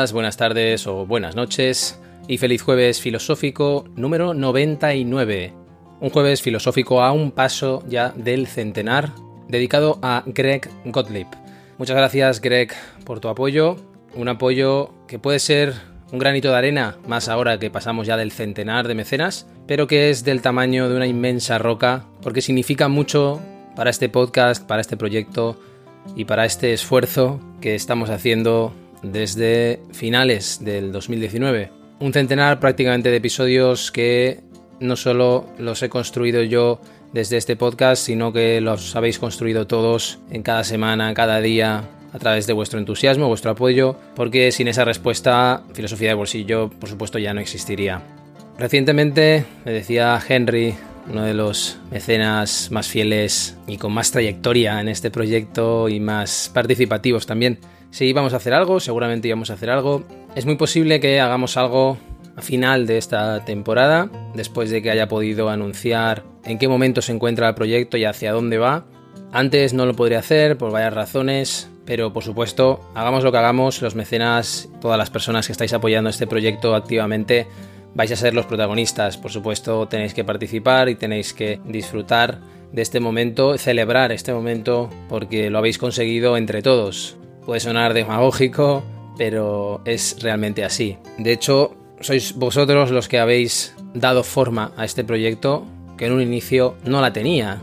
Buenas tardes o buenas noches y feliz jueves filosófico número 99. Un jueves filosófico a un paso ya del centenar dedicado a Greg Gottlieb. Muchas gracias Greg por tu apoyo, un apoyo que puede ser un granito de arena, más ahora que pasamos ya del centenar de mecenas, pero que es del tamaño de una inmensa roca porque significa mucho para este podcast, para este proyecto y para este esfuerzo que estamos haciendo desde finales del 2019. Un centenar prácticamente de episodios que no solo los he construido yo desde este podcast, sino que los habéis construido todos en cada semana, cada día, a través de vuestro entusiasmo, vuestro apoyo, porque sin esa respuesta, filosofía de bolsillo, por supuesto, ya no existiría. Recientemente me decía Henry, uno de los mecenas más fieles y con más trayectoria en este proyecto y más participativos también, si íbamos a hacer algo, seguramente íbamos a hacer algo. Es muy posible que hagamos algo a final de esta temporada, después de que haya podido anunciar en qué momento se encuentra el proyecto y hacia dónde va. Antes no lo podría hacer por varias razones, pero por supuesto, hagamos lo que hagamos, los mecenas, todas las personas que estáis apoyando este proyecto activamente, vais a ser los protagonistas. Por supuesto, tenéis que participar y tenéis que disfrutar de este momento, celebrar este momento porque lo habéis conseguido entre todos. Puede sonar demagógico, pero es realmente así. De hecho, sois vosotros los que habéis dado forma a este proyecto que en un inicio no la tenía.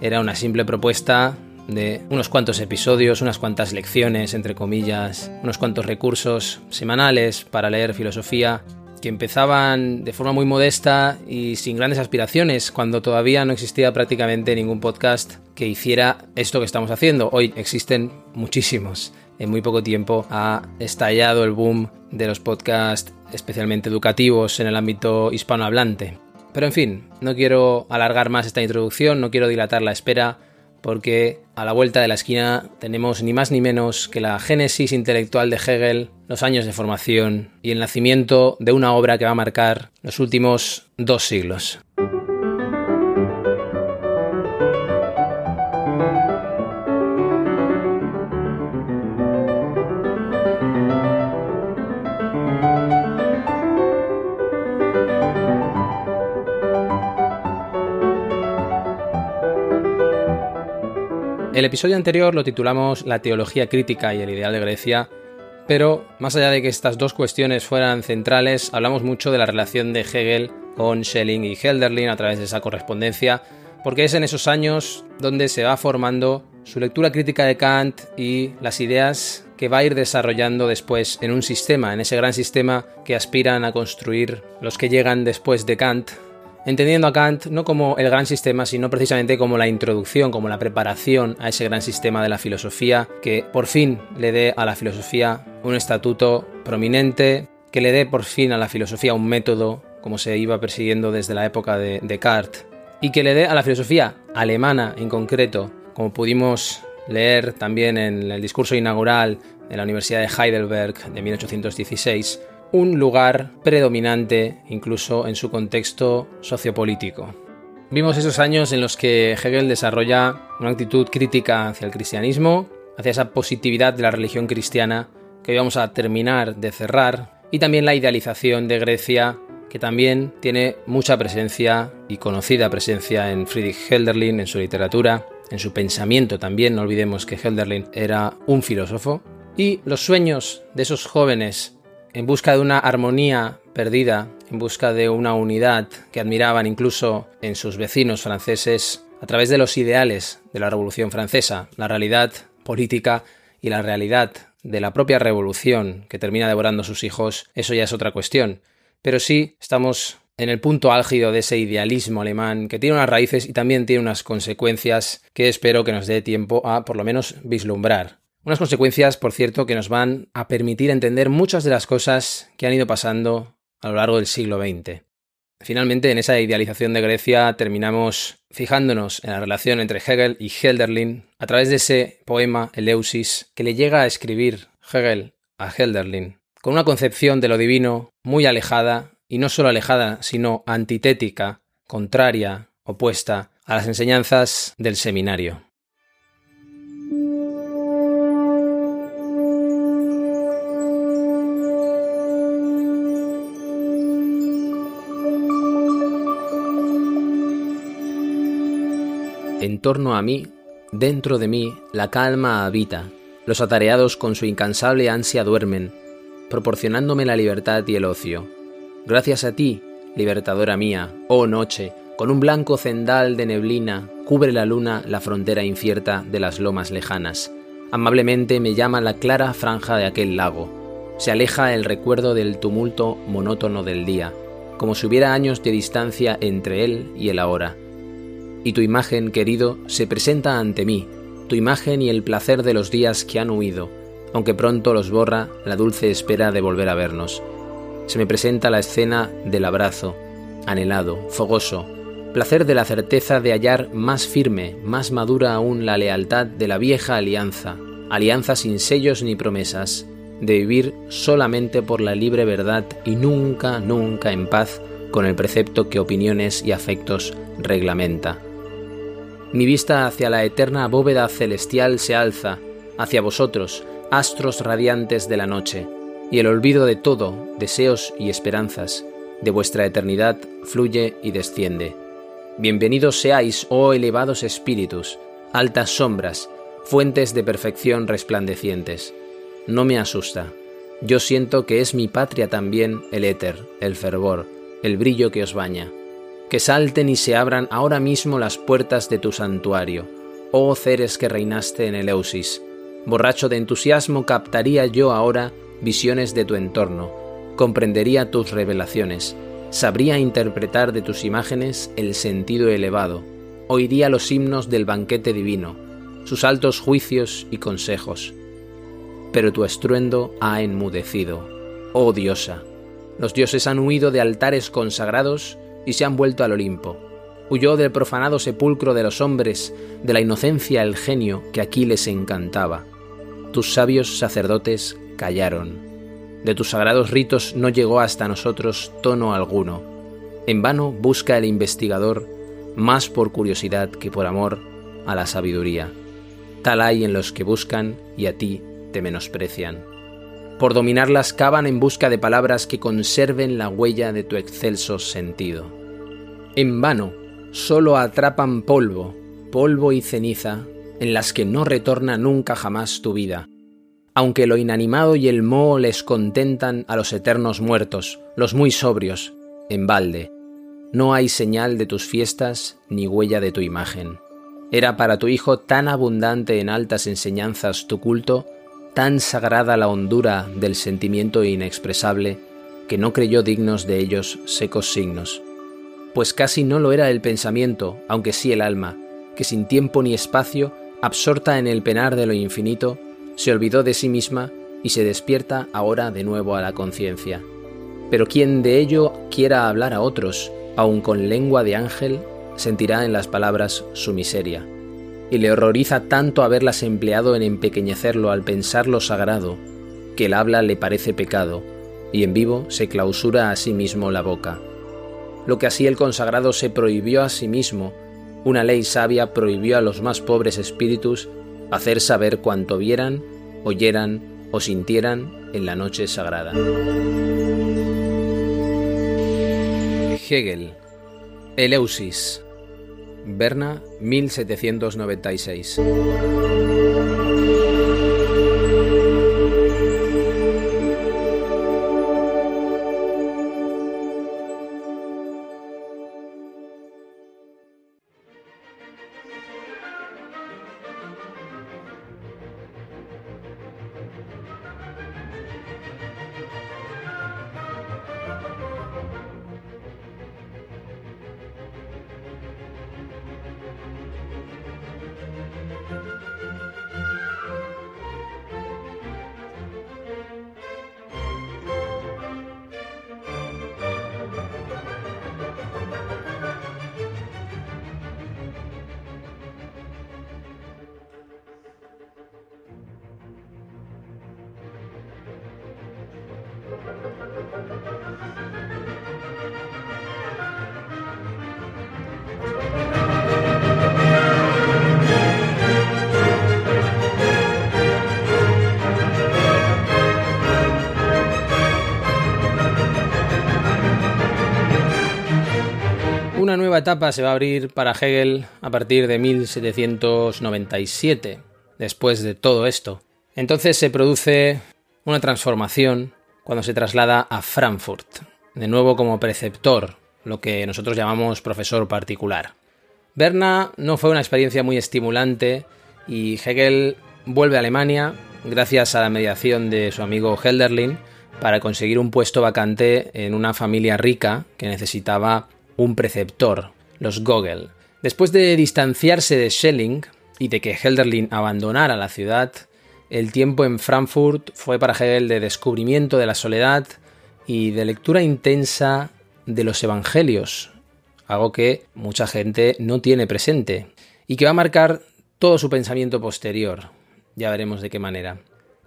Era una simple propuesta de unos cuantos episodios, unas cuantas lecciones, entre comillas, unos cuantos recursos semanales para leer filosofía que empezaban de forma muy modesta y sin grandes aspiraciones, cuando todavía no existía prácticamente ningún podcast que hiciera esto que estamos haciendo. Hoy existen muchísimos. En muy poco tiempo ha estallado el boom de los podcasts especialmente educativos en el ámbito hispanohablante. Pero en fin, no quiero alargar más esta introducción, no quiero dilatar la espera, porque a la vuelta de la esquina tenemos ni más ni menos que la génesis intelectual de Hegel, los años de formación y el nacimiento de una obra que va a marcar los últimos dos siglos. El episodio anterior lo titulamos La teología crítica y el ideal de Grecia, pero más allá de que estas dos cuestiones fueran centrales, hablamos mucho de la relación de Hegel con Schelling y Hölderlin a través de esa correspondencia, porque es en esos años donde se va formando su lectura crítica de Kant y las ideas que va a ir desarrollando después en un sistema, en ese gran sistema que aspiran a construir los que llegan después de Kant, entendiendo a Kant no como el gran sistema, sino precisamente como la introducción, como la preparación a ese gran sistema de la filosofía, que por fin le dé a la filosofía un estatuto prominente, que le dé por fin a la filosofía un método, como se iba persiguiendo desde la época de Descartes, y que le dé a la filosofía alemana en concreto, como pudimos leer también en el discurso inaugural de la Universidad de Heidelberg de 1816, un lugar predominante incluso en su contexto sociopolítico. Vimos esos años en los que Hegel desarrolla una actitud crítica hacia el cristianismo, hacia esa positividad de la religión cristiana que hoy vamos a terminar de cerrar, y también la idealización de Grecia, que también tiene mucha presencia y conocida presencia en Friedrich Hölderlin, en su literatura, en su pensamiento también, no olvidemos que Hölderlin era un filósofo, y los sueños de esos jóvenes en busca de una armonía perdida, en busca de una unidad que admiraban incluso en sus vecinos franceses, a través de los ideales de la Revolución Francesa, la realidad política y la realidad de la propia revolución que termina devorando a sus hijos, eso ya es otra cuestión. Pero sí estamos en el punto álgido de ese idealismo alemán que tiene unas raíces y también tiene unas consecuencias que espero que nos dé tiempo a por lo menos vislumbrar. Unas consecuencias, por cierto, que nos van a permitir entender muchas de las cosas que han ido pasando a lo largo del siglo XX. Finalmente, en esa idealización de Grecia terminamos fijándonos en la relación entre Hegel y Helderlin a través de ese poema Eleusis que le llega a escribir Hegel a Helderlin, con una concepción de lo divino muy alejada, y no solo alejada, sino antitética, contraria, opuesta a las enseñanzas del seminario. En torno a mí, dentro de mí, la calma habita, los atareados con su incansable ansia duermen, proporcionándome la libertad y el ocio. Gracias a ti, libertadora mía, oh noche, con un blanco cendal de neblina, cubre la luna la frontera incierta de las lomas lejanas. Amablemente me llama la clara franja de aquel lago. Se aleja el recuerdo del tumulto monótono del día, como si hubiera años de distancia entre él y el ahora y tu imagen, querido, se presenta ante mí, tu imagen y el placer de los días que han huido, aunque pronto los borra la dulce espera de volver a vernos. Se me presenta la escena del abrazo, anhelado, fogoso, placer de la certeza de hallar más firme, más madura aún la lealtad de la vieja alianza, alianza sin sellos ni promesas, de vivir solamente por la libre verdad y nunca, nunca en paz con el precepto que opiniones y afectos reglamenta. Mi vista hacia la eterna bóveda celestial se alza, hacia vosotros, astros radiantes de la noche, y el olvido de todo, deseos y esperanzas, de vuestra eternidad fluye y desciende. Bienvenidos seáis, oh elevados espíritus, altas sombras, fuentes de perfección resplandecientes. No me asusta. Yo siento que es mi patria también el éter, el fervor, el brillo que os baña que salten y se abran ahora mismo las puertas de tu santuario, oh Ceres que reinaste en Eleusis. Borracho de entusiasmo captaría yo ahora visiones de tu entorno, comprendería tus revelaciones, sabría interpretar de tus imágenes el sentido elevado, oiría los himnos del banquete divino, sus altos juicios y consejos. Pero tu estruendo ha enmudecido, oh diosa. Los dioses han huido de altares consagrados y se han vuelto al Olimpo. Huyó del profanado sepulcro de los hombres, de la inocencia el genio que aquí les encantaba. Tus sabios sacerdotes callaron. De tus sagrados ritos no llegó hasta nosotros tono alguno. En vano busca el investigador, más por curiosidad que por amor, a la sabiduría. Tal hay en los que buscan y a ti te menosprecian. Por dominarlas cavan en busca de palabras que conserven la huella de tu excelso sentido. En vano, solo atrapan polvo, polvo y ceniza, en las que no retorna nunca jamás tu vida. Aunque lo inanimado y el moho les contentan a los eternos muertos, los muy sobrios, en balde, no hay señal de tus fiestas ni huella de tu imagen. Era para tu hijo tan abundante en altas enseñanzas tu culto, tan sagrada la hondura del sentimiento inexpresable, que no creyó dignos de ellos secos signos. Pues casi no lo era el pensamiento, aunque sí el alma, que sin tiempo ni espacio, absorta en el penar de lo infinito, se olvidó de sí misma y se despierta ahora de nuevo a la conciencia. Pero quien de ello quiera hablar a otros, aun con lengua de ángel, sentirá en las palabras su miseria y le horroriza tanto haberlas empleado en empequeñecerlo al pensar lo sagrado, que el habla le parece pecado, y en vivo se clausura a sí mismo la boca. Lo que así el consagrado se prohibió a sí mismo, una ley sabia prohibió a los más pobres espíritus hacer saber cuanto vieran, oyeran o sintieran en la noche sagrada. Hegel Eleusis Berna 1796. Una nueva etapa se va a abrir para Hegel a partir de 1797, después de todo esto. Entonces se produce una transformación cuando se traslada a Frankfurt, de nuevo como preceptor, lo que nosotros llamamos profesor particular. Berna no fue una experiencia muy estimulante y Hegel vuelve a Alemania gracias a la mediación de su amigo Helderlin para conseguir un puesto vacante en una familia rica que necesitaba un preceptor, los Gogel. Después de distanciarse de Schelling y de que Helderlin abandonara la ciudad, el tiempo en Frankfurt fue para Hegel de descubrimiento de la soledad y de lectura intensa de los evangelios, algo que mucha gente no tiene presente y que va a marcar todo su pensamiento posterior. Ya veremos de qué manera.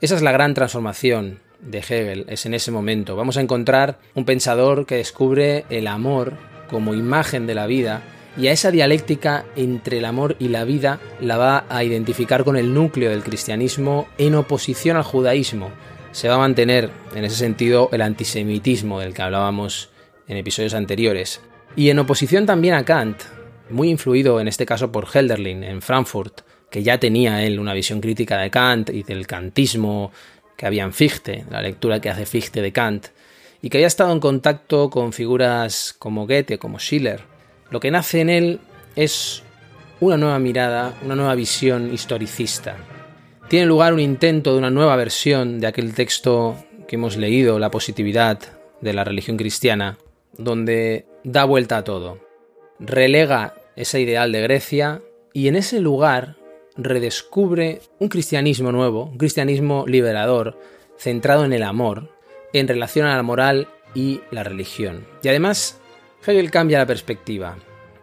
Esa es la gran transformación de Hegel, es en ese momento. Vamos a encontrar un pensador que descubre el amor como imagen de la vida y a esa dialéctica entre el amor y la vida la va a identificar con el núcleo del cristianismo en oposición al judaísmo. Se va a mantener en ese sentido el antisemitismo del que hablábamos en episodios anteriores. Y en oposición también a Kant, muy influido en este caso por Helderlin en Frankfurt, que ya tenía él una visión crítica de Kant y del kantismo que había en Fichte, la lectura que hace Fichte de Kant, y que había estado en contacto con figuras como Goethe, como Schiller. Lo que nace en él es una nueva mirada, una nueva visión historicista. Tiene lugar un intento de una nueva versión de aquel texto que hemos leído, La positividad de la religión cristiana, donde da vuelta a todo. Relega ese ideal de Grecia y en ese lugar redescubre un cristianismo nuevo, un cristianismo liberador, centrado en el amor, en relación a la moral y la religión. Y además, Hegel cambia la perspectiva.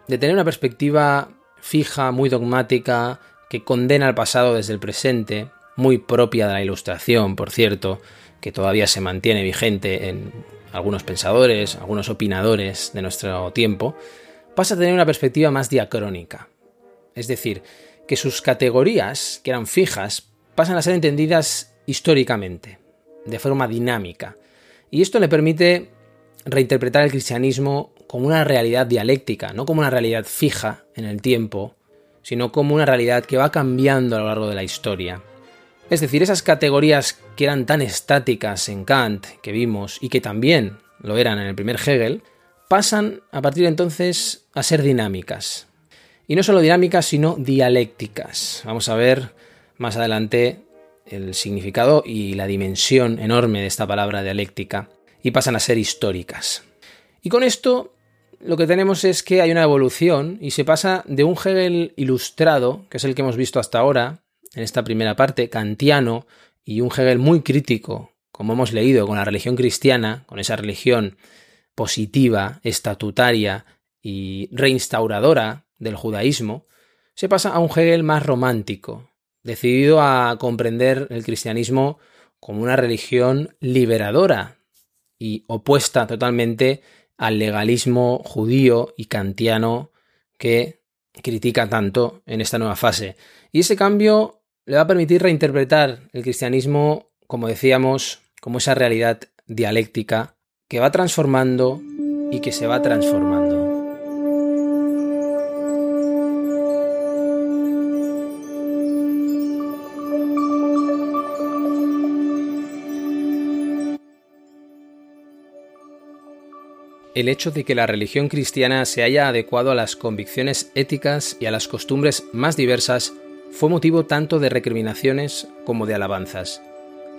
De tener una perspectiva fija, muy dogmática, que condena al pasado desde el presente, muy propia de la Ilustración, por cierto, que todavía se mantiene vigente en algunos pensadores, algunos opinadores de nuestro tiempo, pasa a tener una perspectiva más diacrónica. Es decir, que sus categorías, que eran fijas, pasan a ser entendidas históricamente, de forma dinámica. Y esto le permite reinterpretar el cristianismo como una realidad dialéctica, no como una realidad fija en el tiempo, sino como una realidad que va cambiando a lo largo de la historia. Es decir, esas categorías que eran tan estáticas en Kant que vimos y que también lo eran en el primer Hegel, pasan a partir de entonces a ser dinámicas. Y no solo dinámicas, sino dialécticas. Vamos a ver más adelante el significado y la dimensión enorme de esta palabra dialéctica y pasan a ser históricas. Y con esto lo que tenemos es que hay una evolución y se pasa de un Hegel ilustrado, que es el que hemos visto hasta ahora, en esta primera parte, kantiano, y un Hegel muy crítico, como hemos leído, con la religión cristiana, con esa religión positiva, estatutaria y reinstauradora del judaísmo, se pasa a un Hegel más romántico, decidido a comprender el cristianismo como una religión liberadora y opuesta totalmente al legalismo judío y kantiano que critica tanto en esta nueva fase. Y ese cambio le va a permitir reinterpretar el cristianismo, como decíamos, como esa realidad dialéctica que va transformando y que se va transformando. El hecho de que la religión cristiana se haya adecuado a las convicciones éticas y a las costumbres más diversas fue motivo tanto de recriminaciones como de alabanzas.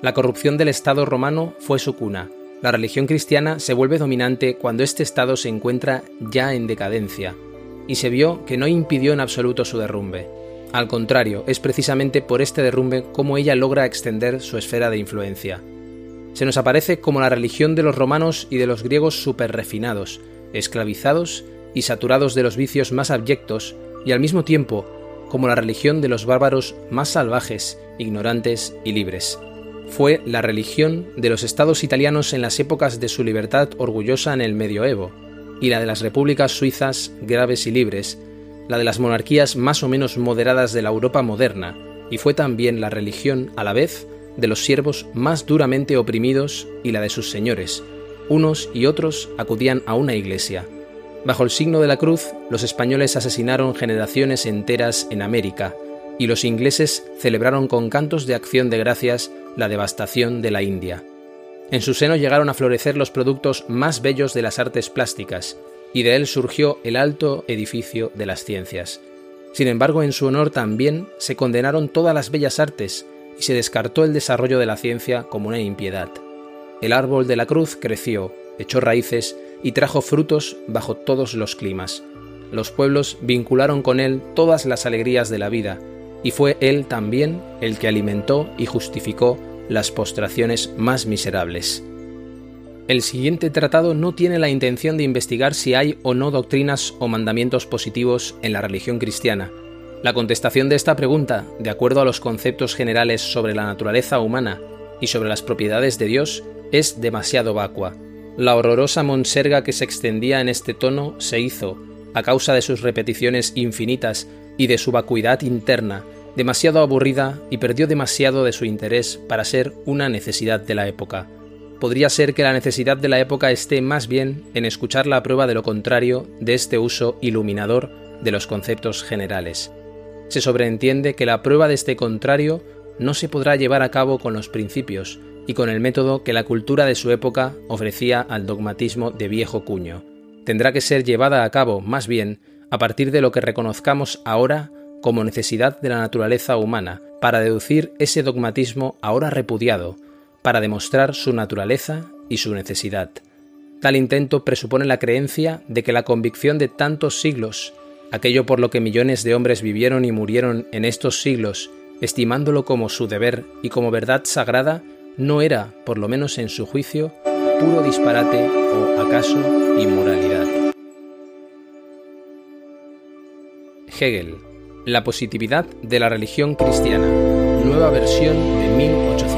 La corrupción del Estado romano fue su cuna. La religión cristiana se vuelve dominante cuando este Estado se encuentra ya en decadencia, y se vio que no impidió en absoluto su derrumbe. Al contrario, es precisamente por este derrumbe como ella logra extender su esfera de influencia. Se nos aparece como la religión de los romanos y de los griegos superrefinados, esclavizados y saturados de los vicios más abyectos, y al mismo tiempo como la religión de los bárbaros más salvajes, ignorantes y libres. Fue la religión de los estados italianos en las épocas de su libertad orgullosa en el medioevo, y la de las repúblicas suizas graves y libres, la de las monarquías más o menos moderadas de la Europa moderna, y fue también la religión, a la vez, de los siervos más duramente oprimidos y la de sus señores. Unos y otros acudían a una iglesia. Bajo el signo de la cruz, los españoles asesinaron generaciones enteras en América, y los ingleses celebraron con cantos de acción de gracias la devastación de la India. En su seno llegaron a florecer los productos más bellos de las artes plásticas, y de él surgió el alto edificio de las ciencias. Sin embargo, en su honor también se condenaron todas las bellas artes y se descartó el desarrollo de la ciencia como una impiedad. El árbol de la cruz creció, echó raíces y trajo frutos bajo todos los climas. Los pueblos vincularon con él todas las alegrías de la vida, y fue él también el que alimentó y justificó las postraciones más miserables. El siguiente tratado no tiene la intención de investigar si hay o no doctrinas o mandamientos positivos en la religión cristiana. La contestación de esta pregunta, de acuerdo a los conceptos generales sobre la naturaleza humana y sobre las propiedades de Dios, es demasiado vacua. La horrorosa monserga que se extendía en este tono se hizo, a causa de sus repeticiones infinitas y de su vacuidad interna, demasiado aburrida y perdió demasiado de su interés para ser una necesidad de la época. Podría ser que la necesidad de la época esté más bien en escuchar la prueba de lo contrario de este uso iluminador de los conceptos generales. Se sobreentiende que la prueba de este contrario no se podrá llevar a cabo con los principios y con el método que la cultura de su época ofrecía al dogmatismo de viejo cuño. Tendrá que ser llevada a cabo, más bien, a partir de lo que reconozcamos ahora como necesidad de la naturaleza humana, para deducir ese dogmatismo ahora repudiado, para demostrar su naturaleza y su necesidad. Tal intento presupone la creencia de que la convicción de tantos siglos, aquello por lo que millones de hombres vivieron y murieron en estos siglos, estimándolo como su deber y como verdad sagrada, no era, por lo menos en su juicio, puro disparate o acaso inmoralidad. Hegel, La positividad de la religión cristiana, nueva versión de 1800.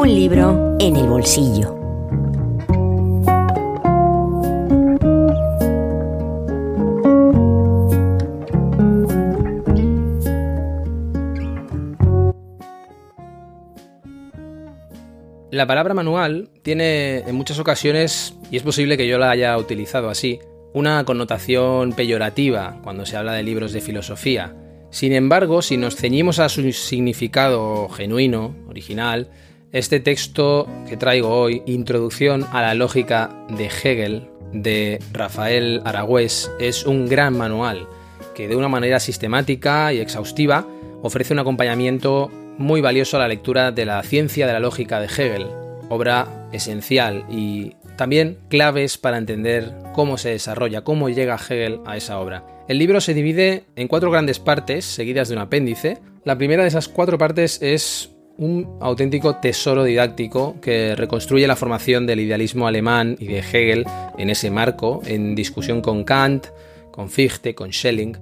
Un libro en el bolsillo. La palabra manual tiene en muchas ocasiones, y es posible que yo la haya utilizado así, una connotación peyorativa cuando se habla de libros de filosofía. Sin embargo, si nos ceñimos a su significado genuino, original, este texto que traigo hoy, Introducción a la lógica de Hegel, de Rafael Aragüés, es un gran manual que de una manera sistemática y exhaustiva ofrece un acompañamiento muy valioso a la lectura de la ciencia de la lógica de Hegel, obra esencial y también claves para entender cómo se desarrolla, cómo llega Hegel a esa obra. El libro se divide en cuatro grandes partes, seguidas de un apéndice. La primera de esas cuatro partes es un auténtico tesoro didáctico que reconstruye la formación del idealismo alemán y de Hegel en ese marco, en discusión con Kant, con Fichte, con Schelling.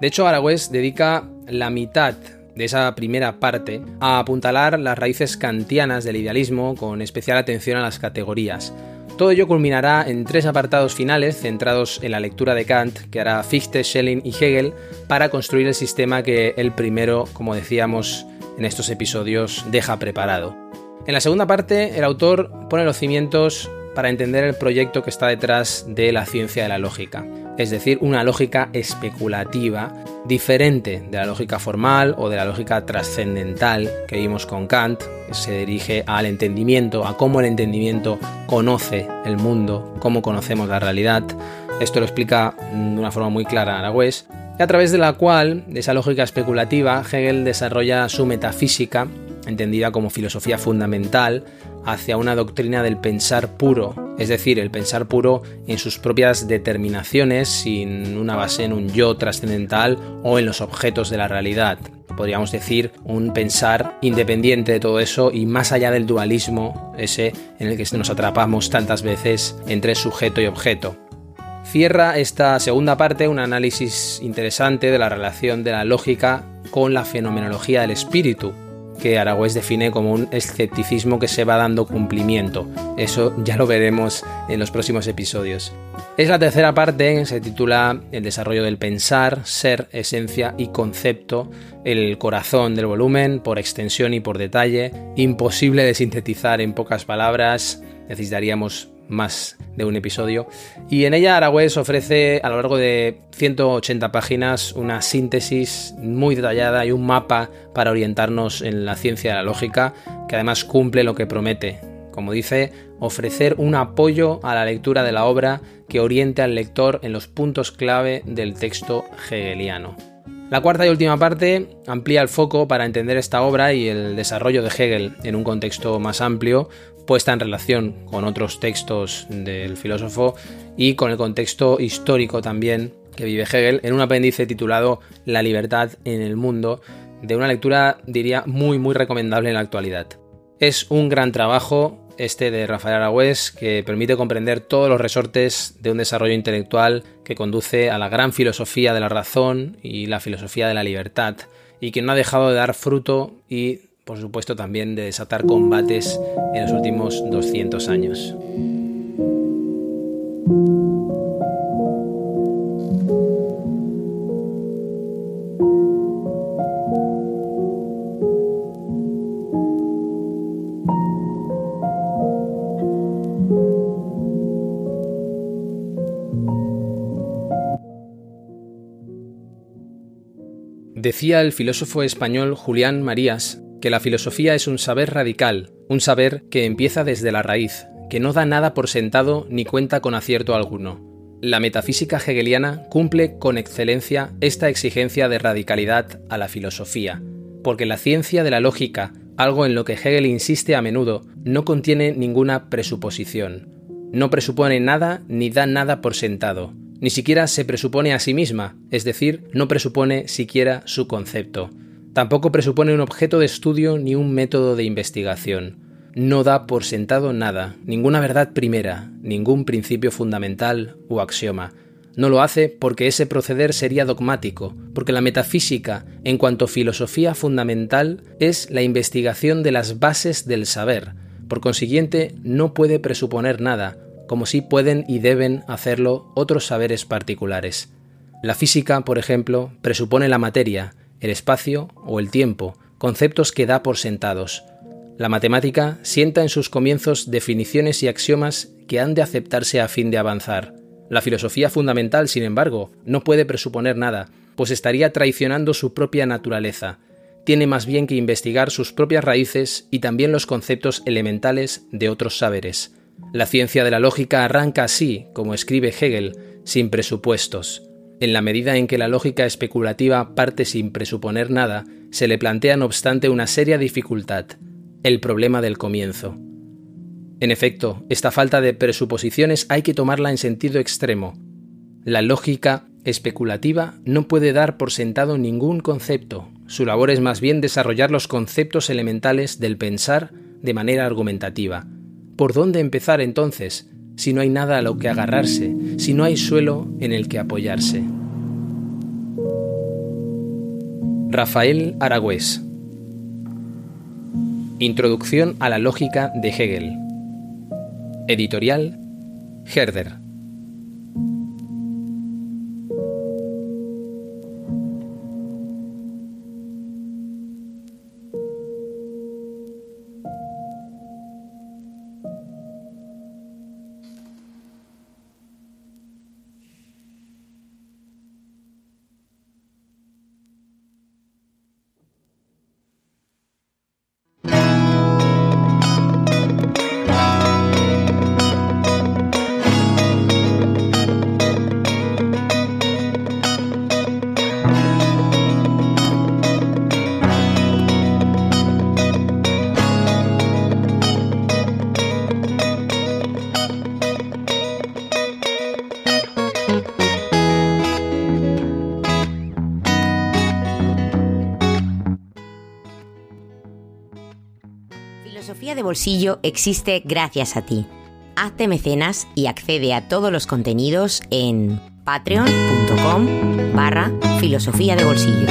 De hecho, Aragüés dedica la mitad de esa primera parte a apuntalar las raíces kantianas del idealismo con especial atención a las categorías. Todo ello culminará en tres apartados finales centrados en la lectura de Kant que hará Fichte, Schelling y Hegel para construir el sistema que el primero, como decíamos, en estos episodios deja preparado. En la segunda parte, el autor pone los cimientos para entender el proyecto que está detrás de la ciencia de la lógica, es decir, una lógica especulativa diferente de la lógica formal o de la lógica trascendental que vimos con Kant, que se dirige al entendimiento, a cómo el entendimiento conoce el mundo, cómo conocemos la realidad. Esto lo explica de una forma muy clara Aragüés, a través de la cual, de esa lógica especulativa, Hegel desarrolla su metafísica, entendida como filosofía fundamental, hacia una doctrina del pensar puro, es decir, el pensar puro en sus propias determinaciones, sin una base en un yo trascendental o en los objetos de la realidad. Podríamos decir un pensar independiente de todo eso y más allá del dualismo, ese en el que nos atrapamos tantas veces entre sujeto y objeto. Cierra esta segunda parte un análisis interesante de la relación de la lógica con la fenomenología del espíritu, que Aragüés define como un escepticismo que se va dando cumplimiento. Eso ya lo veremos en los próximos episodios. Es la tercera parte, se titula El desarrollo del pensar, ser, esencia y concepto, el corazón del volumen, por extensión y por detalle, imposible de sintetizar en pocas palabras, necesitaríamos más de un episodio. Y en ella Aragüés ofrece a lo largo de 180 páginas una síntesis muy detallada y un mapa para orientarnos en la ciencia de la lógica, que además cumple lo que promete. Como dice, ofrecer un apoyo a la lectura de la obra que oriente al lector en los puntos clave del texto hegeliano. La cuarta y última parte amplía el foco para entender esta obra y el desarrollo de Hegel en un contexto más amplio, puesta en relación con otros textos del filósofo y con el contexto histórico también que vive Hegel en un apéndice titulado La libertad en el mundo, de una lectura diría muy muy recomendable en la actualidad. Es un gran trabajo este de Rafael Aragüés que permite comprender todos los resortes de un desarrollo intelectual que conduce a la gran filosofía de la razón y la filosofía de la libertad y que no ha dejado de dar fruto y por supuesto también de desatar combates en los últimos 200 años. Decía el filósofo español Julián Marías que la filosofía es un saber radical, un saber que empieza desde la raíz, que no da nada por sentado ni cuenta con acierto alguno. La metafísica hegeliana cumple con excelencia esta exigencia de radicalidad a la filosofía, porque la ciencia de la lógica, algo en lo que Hegel insiste a menudo, no contiene ninguna presuposición. No presupone nada ni da nada por sentado, ni siquiera se presupone a sí misma, es decir, no presupone siquiera su concepto. Tampoco presupone un objeto de estudio ni un método de investigación. No da por sentado nada, ninguna verdad primera, ningún principio fundamental o axioma. No lo hace porque ese proceder sería dogmático, porque la metafísica, en cuanto filosofía fundamental, es la investigación de las bases del saber. Por consiguiente, no puede presuponer nada, como sí pueden y deben hacerlo otros saberes particulares. La física, por ejemplo, presupone la materia, el espacio o el tiempo, conceptos que da por sentados. La matemática sienta en sus comienzos definiciones y axiomas que han de aceptarse a fin de avanzar. La filosofía fundamental, sin embargo, no puede presuponer nada, pues estaría traicionando su propia naturaleza. Tiene más bien que investigar sus propias raíces y también los conceptos elementales de otros saberes. La ciencia de la lógica arranca así, como escribe Hegel, sin presupuestos. En la medida en que la lógica especulativa parte sin presuponer nada, se le plantea no obstante una seria dificultad, el problema del comienzo. En efecto, esta falta de presuposiciones hay que tomarla en sentido extremo. La lógica especulativa no puede dar por sentado ningún concepto, su labor es más bien desarrollar los conceptos elementales del pensar de manera argumentativa. ¿Por dónde empezar entonces? si no hay nada a lo que agarrarse, si no hay suelo en el que apoyarse. Rafael Aragüés Introducción a la lógica de Hegel. Editorial Herder bolsillo existe gracias a ti. Hazte mecenas y accede a todos los contenidos en patreon.com barra filosofía de bolsillo.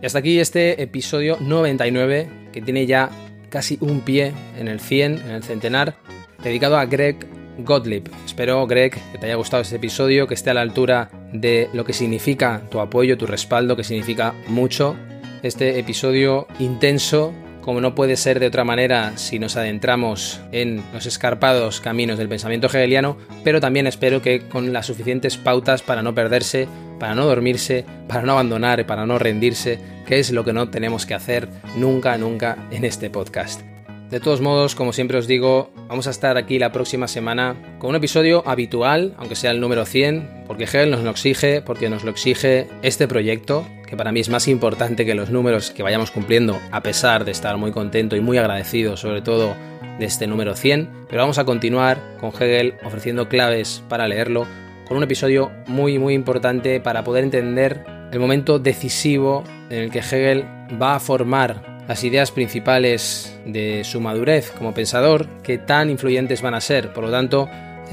Y hasta aquí este episodio 99 que tiene ya casi un pie en el 100, en el centenar, dedicado a Greg Gottlieb. Espero, Greg, que te haya gustado este episodio, que esté a la altura de lo que significa tu apoyo, tu respaldo, que significa mucho. Este episodio intenso, como no puede ser de otra manera si nos adentramos en los escarpados caminos del pensamiento hegeliano, pero también espero que con las suficientes pautas para no perderse, para no dormirse, para no abandonar, para no rendirse, que es lo que no tenemos que hacer nunca, nunca en este podcast. De todos modos, como siempre os digo, vamos a estar aquí la próxima semana con un episodio habitual, aunque sea el número 100, porque Hegel nos lo exige, porque nos lo exige este proyecto, que para mí es más importante que los números que vayamos cumpliendo, a pesar de estar muy contento y muy agradecido sobre todo de este número 100, pero vamos a continuar con Hegel ofreciendo claves para leerlo, con un episodio muy muy importante para poder entender el momento decisivo en el que Hegel va a formar las ideas principales de su madurez como pensador, que tan influyentes van a ser. Por lo tanto,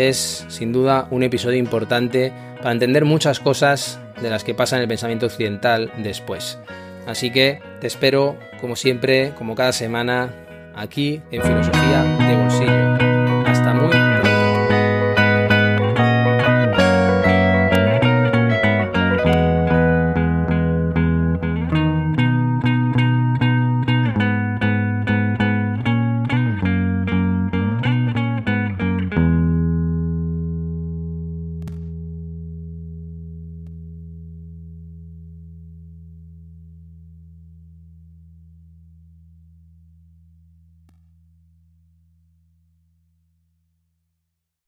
es sin duda un episodio importante para entender muchas cosas de las que pasa en el pensamiento occidental después. Así que te espero, como siempre, como cada semana, aquí en Filosofía de Bolsillo.